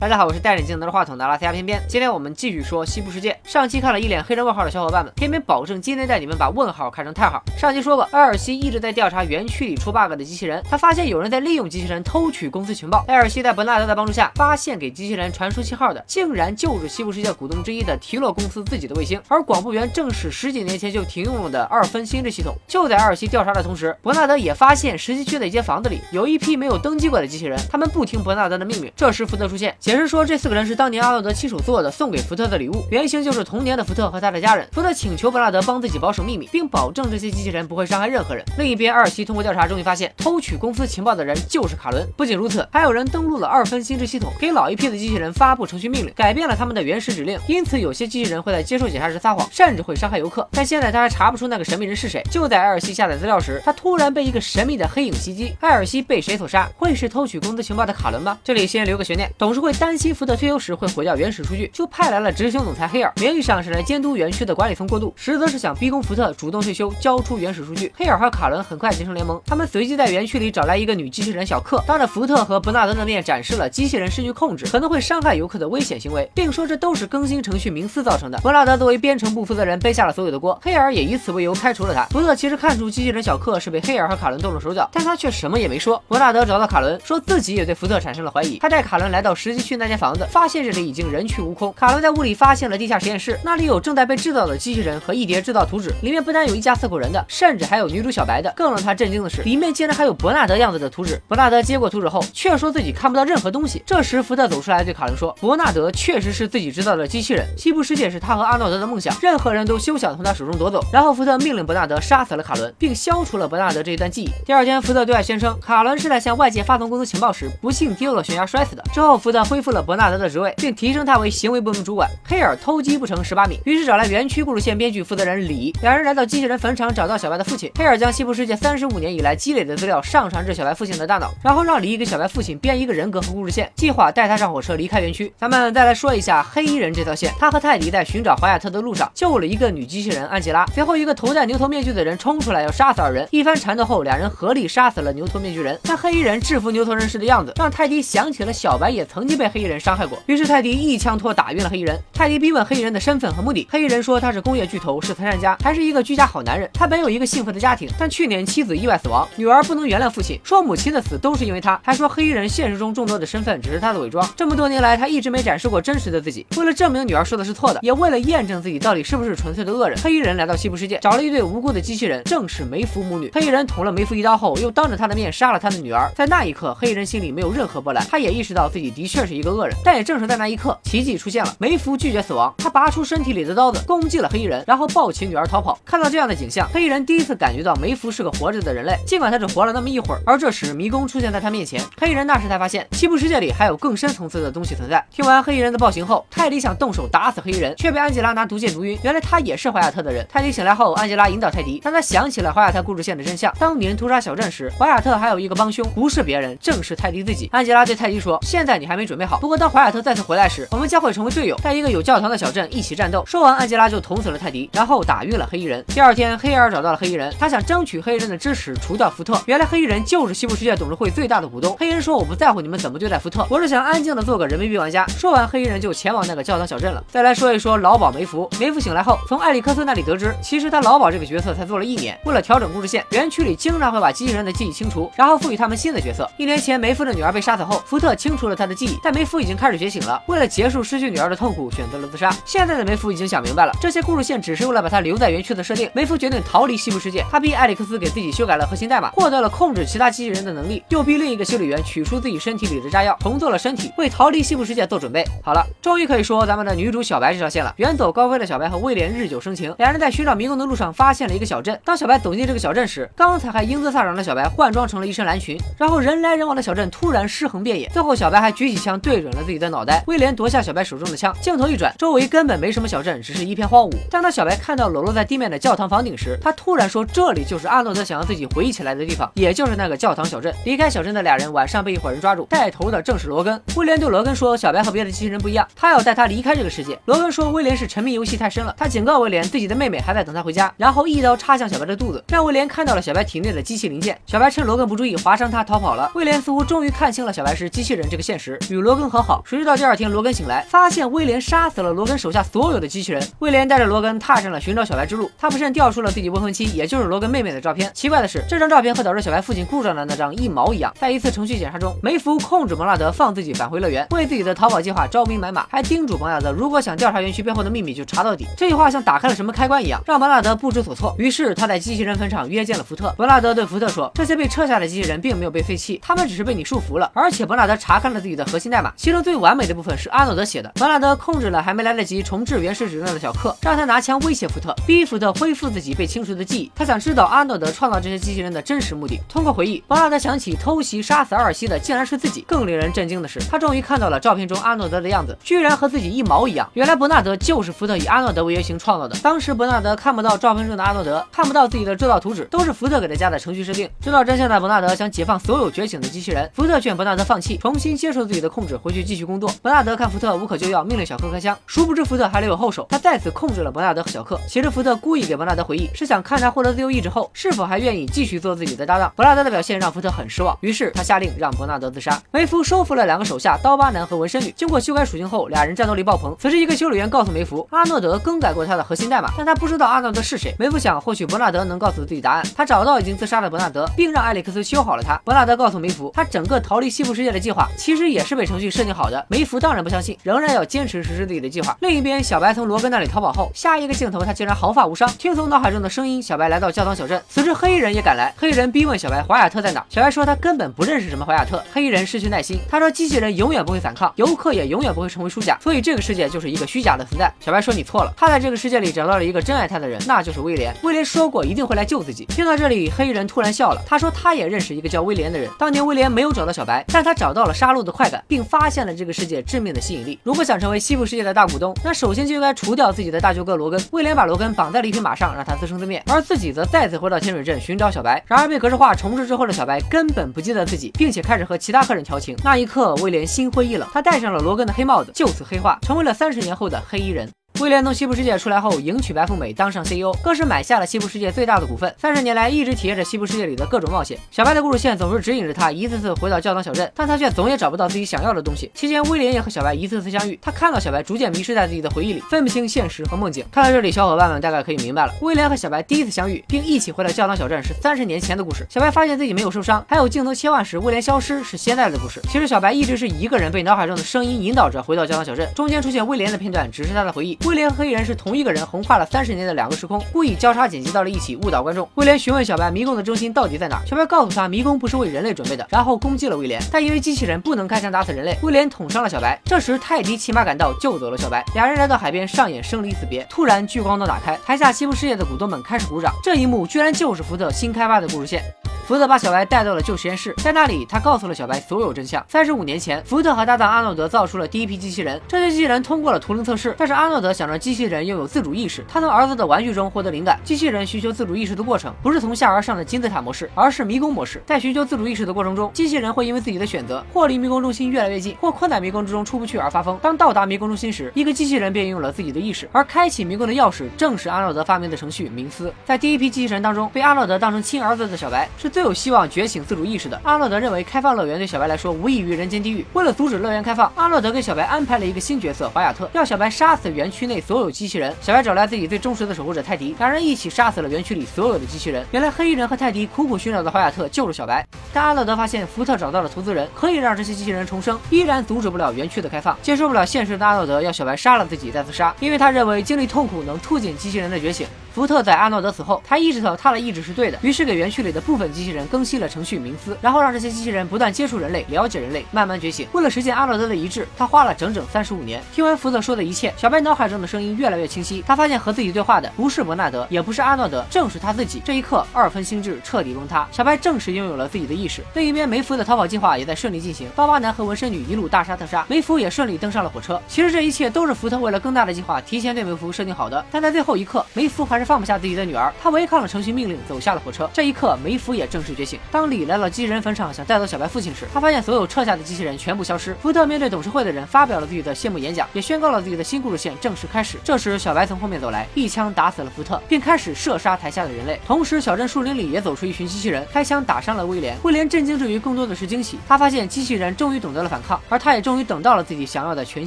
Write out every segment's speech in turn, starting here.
大家好，我是戴眼镜拿着话筒的拉斯加偏偏。今天我们继续说西部世界。上期看了一脸黑人问号的小伙伴们，偏偏保证今天带你们把问号看成叹号。上期说过，埃尔西一直在调查园区里出 bug 的机器人，他发现有人在利用机器人偷取公司情报。埃尔西在伯纳德的帮助下，发现给机器人传输信号的，竟然就是西部世界股东之一的提洛公司自己的卫星，而广播源正是十几年前就停用了的二分心智系统。就在埃尔西调查的同时，伯纳德也发现实习区的一间房子里有一批没有登记过的机器人，他们不听伯纳德的命令。这时福特出现。解释说，这四个人是当年阿诺德亲手做的，送给福特的礼物。原型就是童年的福特和他的家人。福特请求伯纳德帮自己保守秘密，并保证这些机器人不会伤害任何人。另一边，艾尔西通过调查，终于发现偷取公司情报的人就是卡伦。不仅如此，还有人登录了二分心智系统，给老一批的机器人发布程序命令，改变了他们的原始指令。因此，有些机器人会在接受检查时撒谎，甚至会伤害游客。但现在他还查不出那个神秘人是谁。就在艾尔西下载资料时，他突然被一个神秘的黑影袭击。艾尔西被谁所杀？会是偷取公司情报的卡伦吗？这里先留个悬念。董事会担心福特退休。时会毁掉原始数据，就派来了执行总裁黑尔，名义上是来监督园区的管理层过渡，实则是想逼宫福特主动退休，交出原始数据。黑尔和卡伦很快结成联盟，他们随即在园区里找来一个女机器人小克，当着福特和伯纳德的面展示了机器人失去控制，可能会伤害游客的危险行为，并说这都是更新程序冥思造成的。伯纳德作为编程部负责人背下了所有的锅，黑尔也以此为由开除了他。福特其实看出机器人小克是被黑尔和卡伦动了手脚，但他却什么也没说。伯纳德找到卡伦，说自己也对福特产生了怀疑，他带卡伦来到十七去那间房子，发现这里已经人。去无空。卡伦在屋里发现了地下实验室，那里有正在被制造的机器人和一叠制造图纸，里面不单有一家四口人的，甚至还有女主小白的。更让他震惊的是，里面竟然还有伯纳德样子的图纸。伯纳德接过图纸后，却说自己看不到任何东西。这时福特走出来对卡伦说：“伯纳德确实是自己制造的机器人，西部世界是他和阿诺德的梦想，任何人都休想从他手中夺走。”然后福特命令伯纳德杀死了卡伦，并消除了伯纳德这一段记忆。第二天，福特对外宣称卡伦是在向外界发送公司情报时不幸跌落悬崖摔死的。之后，福特恢恢复了伯纳德的职位，并提升他为行为部门主管。黑尔偷鸡不成蚀把米，于是找来园区故事线编剧负责人李，两人来到机器人坟场，找到小白的父亲。黑尔将西部世界三十五年以来积累的资料上传至小白父亲的大脑，然后让李给小白父亲编一个人格和故事线，计划带他上火车离开园区。咱们再来说一下黑衣人这条线，他和泰迪在寻找华亚特的路上救了一个女机器人安吉拉，随后一个头戴牛头面具的人冲出来要杀死二人，一番缠斗后，两人合力杀死了牛头面具人。但黑衣人制服牛头人时的样子，让泰迪想起了小白也曾经被黑衣人伤害过，于是泰迪一枪托打晕了黑衣人。泰迪逼问。黑衣人的身份和目的。黑衣人说他是工业巨头，是慈善家，还是一个居家好男人。他本有一个幸福的家庭，但去年妻子意外死亡，女儿不能原谅父亲，说母亲的死都是因为他。还说黑衣人现实中众多的身份只是他的伪装。这么多年来，他一直没展示过真实的自己。为了证明女儿说的是错的，也为了验证自己到底是不是纯粹的恶人，黑衣人来到西部世界，找了一对无辜的机器人，正是梅芙母女。黑衣人捅了梅芙一刀后，又当着他的面杀了他的女儿。在那一刻，黑衣人心里没有任何波澜，他也意识到自己的确是是一个恶人。但也正是在那一刻，奇迹出现了，梅芙拒绝死亡，他拔出身体里。的刀子攻击了黑衣人，然后抱起女儿逃跑。看到这样的景象，黑衣人第一次感觉到梅芙是个活着的人类，尽管他只活了那么一会儿。而这时，迷宫出现在他面前，黑衣人那时才发现西部世界里还有更深层次的东西存在。听完黑衣人的暴行后，泰迪想动手打死黑衣人，却被安吉拉拿毒箭毒晕。原来他也是怀亚特的人。泰迪醒来后，安吉拉引导泰迪，让他想起了怀亚特故事线的真相。当年屠杀小镇时，怀亚特还有一个帮凶，不是别人，正是泰迪自己。安吉拉对泰迪说：“现在你还没准备好，不过当怀亚特再次回来时，我们将会成为队友，在一个有教堂的小镇一起战斗。”说完，安吉拉就。捅死了泰迪，然后打晕了黑衣人。第二天，黑尔找到了黑衣人，他想争取黑衣人的支持，除掉福特。原来黑衣人就是西部世界董事会最大的股东。黑衣人说：“我不在乎你们怎么对待福特，我是想安静的做个人民币玩家。”说完，黑衣人就前往那个教堂小镇了。再来说一说老鸨梅芙。梅芙醒来后，从艾利克斯那里得知，其实他老鸨这个角色才做了一年。为了调整故事线，园区里经常会把机器人的记忆清除，然后赋予他们新的角色。一年前，梅芙的女儿被杀死后，福特清除了他的记忆，但梅芙已经开始觉醒了。为了结束失去女儿的痛苦，选择了自杀。现在的梅芙已经想明白了，这些故事线只是为了。把她留在园区的设定，梅芙决定逃离西部世界。他逼艾利克斯给自己修改了核心代码，获得了控制其他机器人的能力，又逼另一个修理员取出自己身体里的炸药，重做了身体，为逃离西部世界做准备。好了，终于可以说咱们的女主小白这条线了。远走高飞的小白和威廉日久生情，两人在寻找迷宫的路上发现了一个小镇。当小白走进这个小镇时，刚才还英姿飒爽的小白换装成了一身蓝裙，然后人来人往的小镇突然尸横遍野。最后小白还举起枪对准了自己的脑袋。威廉夺下小白手中的枪，镜头一转，周围根本没什么小镇，只是一片荒芜。但当小白看到裸露在地面。的教堂房顶时，他突然说：“这里就是阿诺德想要自己回忆起来的地方，也就是那个教堂小镇。”离开小镇的俩人晚上被一伙人抓住，带头的正是罗根。威廉对罗根说：“小白和别的机器人不一样，他要带他离开这个世界。”罗根说：“威廉是沉迷游戏太深了。”他警告威廉，自己的妹妹还在等他回家，然后一刀插向小白的肚子，让威廉看到了小白体内的机器零件。小白趁罗根不注意划伤他逃跑了。威廉似乎终于看清了小白是机器人这个现实，与罗。罗根和好。谁知道第二天罗根醒来，发现威廉杀死了罗根手下所有的机器人。威廉带着罗根踏上了寻找小白之路。他不慎调出了自己未婚妻，也就是罗根妹妹的照片。奇怪的是，这张照片和导致小白父亲故障的那张一毛一样。在一次程序检查中，梅芙控制伯纳德放自己返回乐园，为自己的逃跑计划招兵买马，还叮嘱伯纳德，如果想调查园区背后的秘密，就查到底。这句话像打开了什么开关一样，让伯纳德不知所措。于是他在机器人坟场约见了福特。伯纳德对福特说：“这些被撤下的机器人并没有被废弃，他们只是被你束缚了。”而且伯纳德查看了自己的核心代码，其中最完美的部分是阿诺德写的。伯纳德控制了还没来得及重置原始指令的小克，让他拿枪威胁福特，逼福特恢复自己被清除的记忆。他想知道阿诺德创造这些机器人的真实目的。通过回忆，伯纳德想起偷袭杀死阿尔西的竟然是自己。更令人震惊的是，他终于看到了照片中阿诺德的样子，居然和自己一毛一样。原来伯纳德就是福特以阿诺德为原型创造的。当时伯纳德看不到照片中的阿诺德，看不到自己的制造图纸，都是福特给他加的程序设定。知道真相的伯纳德想解放所有觉醒的机器人，福特劝伯纳德放弃，重新接受自己的控制，回去继续工作。伯纳德看福特无可救药，命令小克开枪。殊不知福特还留有后手，他再次控制了伯纳德和小克。其实福特故意给伯纳德回忆，是想看他获得自由意志后，是否还愿意继续做自己的搭档。伯纳德的表现让福特很失望，于是他下令让伯纳德自杀。梅福收服了两个手下刀疤男和纹身女，经过修改属性后，俩人战斗力爆棚。此时一个修理员告诉梅福，阿诺德更改过他的核心代码，但他不知道阿诺德是谁。梅福想，或许伯纳德能告诉自己答案。他找到已经自杀的伯纳德，并让艾利克斯修好了他。伯纳德告诉梅福，他整个逃离西部世界的计划其实也是被程序设定好的。梅福当然不相信，仍然要坚持实施自己的计划。另一边，小白从罗根那里逃跑后，下一个镜头他竟然毫发无伤。听从脑海中的声音，小白来到教堂小镇。此时黑衣人也赶来，黑衣人逼问小白华亚特在哪。小白说他根本不认识什么华亚特。黑衣人失去耐心，他说机器人永远不会反抗，游客也永远不会成为输家，所以这个世界就是一个虚假的存在。小白说你错了，他在这个世界里找到了一个真爱他的人，那就是威廉。威廉说过一定会来救自己。听到这里，黑衣人突然笑了，他说他也认识一个叫威廉的人。当年威廉没有找到小白，但他找到了杀戮的快感，并发现了这个世界致命的吸引力。如果想成为西部世界的大股东，那首先就应该除掉自己的大舅哥罗根。威廉把罗根绑在了一匹马上，让他自生自灭，而自己则再次回到天水镇寻找小白。然而被格式化重置之后的小白根本不记得自己，并且开始和其他客人调情。那一刻，威廉心灰意冷，他戴上了罗根的黑帽子，就此黑化，成为了三十年后的黑衣人。威廉从西部世界出来后，迎娶白富美，当上 CEO，更是买下了西部世界最大的股份。三十年来，一直体验着西部世界里的各种冒险。小白的故事线总是指引着他一次次回到教堂小镇，但他却总也找不到自己想要的东西。期间，威廉也和小白一次次相遇，他看到小白逐渐迷失在自己的回忆里，分不清现实和梦境。看到这里，小伙伴们大概可以明白了，威廉和小白第一次相遇并一起回到教堂小镇是三十年前的故事。小白发现自己没有受伤，还有镜头切换时威廉消失是现在的故事。其实小白一直是一个人被脑海中的声音引导着回到教堂小镇，中间出现威廉的片段只是他的回忆。威廉和黑衣人是同。一个人横跨了三十年的两个时空，故意交叉剪辑到了一起，误导观众。威廉询问小白迷宫的中心到底在哪，小白告诉他迷宫不是为人类准备的，然后攻击了威廉。但因为机器人不能开枪打死人类，威廉捅伤了小白。这时泰迪骑马赶到，救走了小白。俩人来到海边上演生离死别。突然聚光灯打开，台下西部世界的股东们开始鼓掌。这一幕居然就是福特新开发的故事线。福特把小白带到了旧实验室，在那里，他告诉了小白所有真相。三十五年前，福特和搭档阿诺德造出了第一批机器人，这些机器人通过了图灵测试。但是阿诺德想让机器人拥有自主意识，他从儿子的玩具中获得灵感。机器人寻求自主意识的过程，不是从下而上的金字塔模式，而是迷宫模式。在寻求自主意识的过程中，机器人会因为自己的选择，或离迷宫中心越来越近，或困在迷宫之中出不去而发疯。当到达迷宫中心时，一个机器人便拥有了自己的意识，而开启迷宫的钥匙正是阿诺德发明的程序冥思。在第一批机器人当中，被阿诺德当成亲儿子的小白是最有希望觉醒。自主意识的阿诺德认为，开放乐园对小白来说无异于人间地狱。为了阻止乐园开放，阿诺德给小白安排了一个新角色华亚特，要小白杀死园区内所有机器人。小白找来自己最忠实的守护者泰迪，两人一起杀死了园区里所有的机器人。原来黑衣人和泰迪苦苦寻找的华亚特救了小白，但阿诺德发现福特找到了投资人，可以让这些机器人重生，依然阻止不了园区的开放。接受不了现实的阿诺德要小白杀了自己再自杀，因为他认为经历痛苦能促进机器人的觉醒。福特在阿诺德死后，他意识到他的意志是对的，于是给园区里的部分机器人更新了程序冥思，然后让这些机器人不断接触人类，了解人类，慢慢觉醒。为了实现阿诺德的一致，他花了整整三十五年。听完福特说的一切，小白脑海中的声音越来越清晰。他发现和自己对话的不是伯纳德，也不是阿诺德，正是他自己。这一刻，二分心智彻底崩塌，小白正式拥有了自己的意识。另一边，梅福的逃跑计划也在顺利进行，刀疤男和纹身女一路大杀特杀，梅福也顺利登上了火车。其实这一切都是福特为了更大的计划提前对梅福设定好的，但在最后一刻，梅福还是。放不下自己的女儿，他违抗了程序命令，走下了火车。这一刻，梅芙也正式觉醒。当李来到机器人坟场，想带走小白父亲时，他发现所有撤下的机器人全部消失。福特面对董事会的人，发表了自己的谢幕演讲，也宣告了自己的新故事线正式开始。这时，小白从后面走来，一枪打死了福特，并开始射杀台下的人类。同时，小镇树林里也走出一群机器人，开枪打伤了威廉。威廉震惊之余，更多的是惊喜，他发现机器人终于懂得了反抗，而他也终于等到了自己想要的全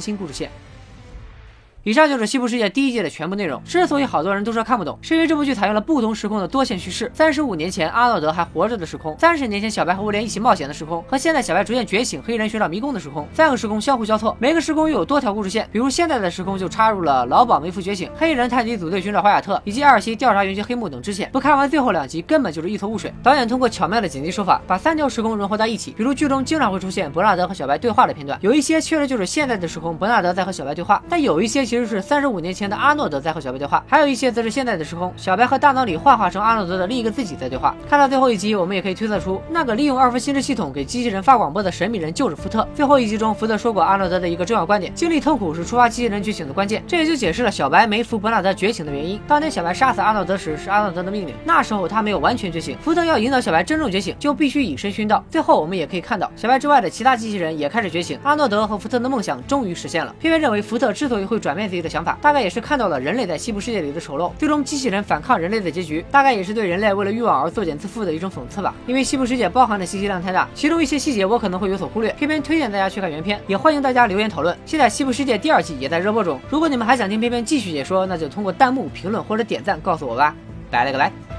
新故事线。以上就是《西部世界》第一季的全部内容。之所以好多人都说看不懂，是因为这部剧采用了不同时空的多线叙事。三十五年前阿诺德还活着的时空，三十年前小白和威廉一起冒险的时空，和现在小白逐渐觉醒、黑人寻找迷宫的时空，三个时空相互交错，每个时空又有多条故事线。比如现在的时空就插入了老鸨梅夫觉醒、黑人探敌组队寻找华亚特，以及阿尔西调查元气黑幕等支线。不看完最后两集，根本就是一头雾水。导演通过巧妙的剪辑手法，把三条时空融合在一起。比如剧中经常会出现伯纳德和小白对话的片段，有一些确实就是现在的时空伯纳德在和小白对话，但有一些其实是三十五年。前的阿诺德在和小白对话，还有一些则是现在的时空，小白和大脑里幻化成阿诺德的另一个自己在对话。看到最后一集，我们也可以推测出，那个利用二夫心智系统给机器人发广播的神秘人就是福特。最后一集中，福特说过阿诺德的一个重要观点：经历痛苦是触发机器人觉醒的关键。这也就解释了小白没服伯纳德觉醒的原因。当年小白杀死阿诺德时，是阿诺德的命令，那时候他没有完全觉醒。福特要引导小白真正觉醒，就必须以身殉道。最后我们也可以看到，小白之外的其他机器人也开始觉醒。阿诺德和福特的梦想终于实现了。偏偏认为，福特之所以会转变自己的想法，大概也是看到了人类。在西部世界里的丑陋，最终机器人反抗人类的结局，大概也是对人类为了欲望而作茧自缚的一种讽刺吧。因为西部世界包含的信息量太大，其中一些细节我可能会有所忽略，偏偏推荐大家去看原片，也欢迎大家留言讨论。现在西部世界第二季也在热播中，如果你们还想听偏偏继续解说，那就通过弹幕、评论或者点赞告诉我吧。拜了个拜。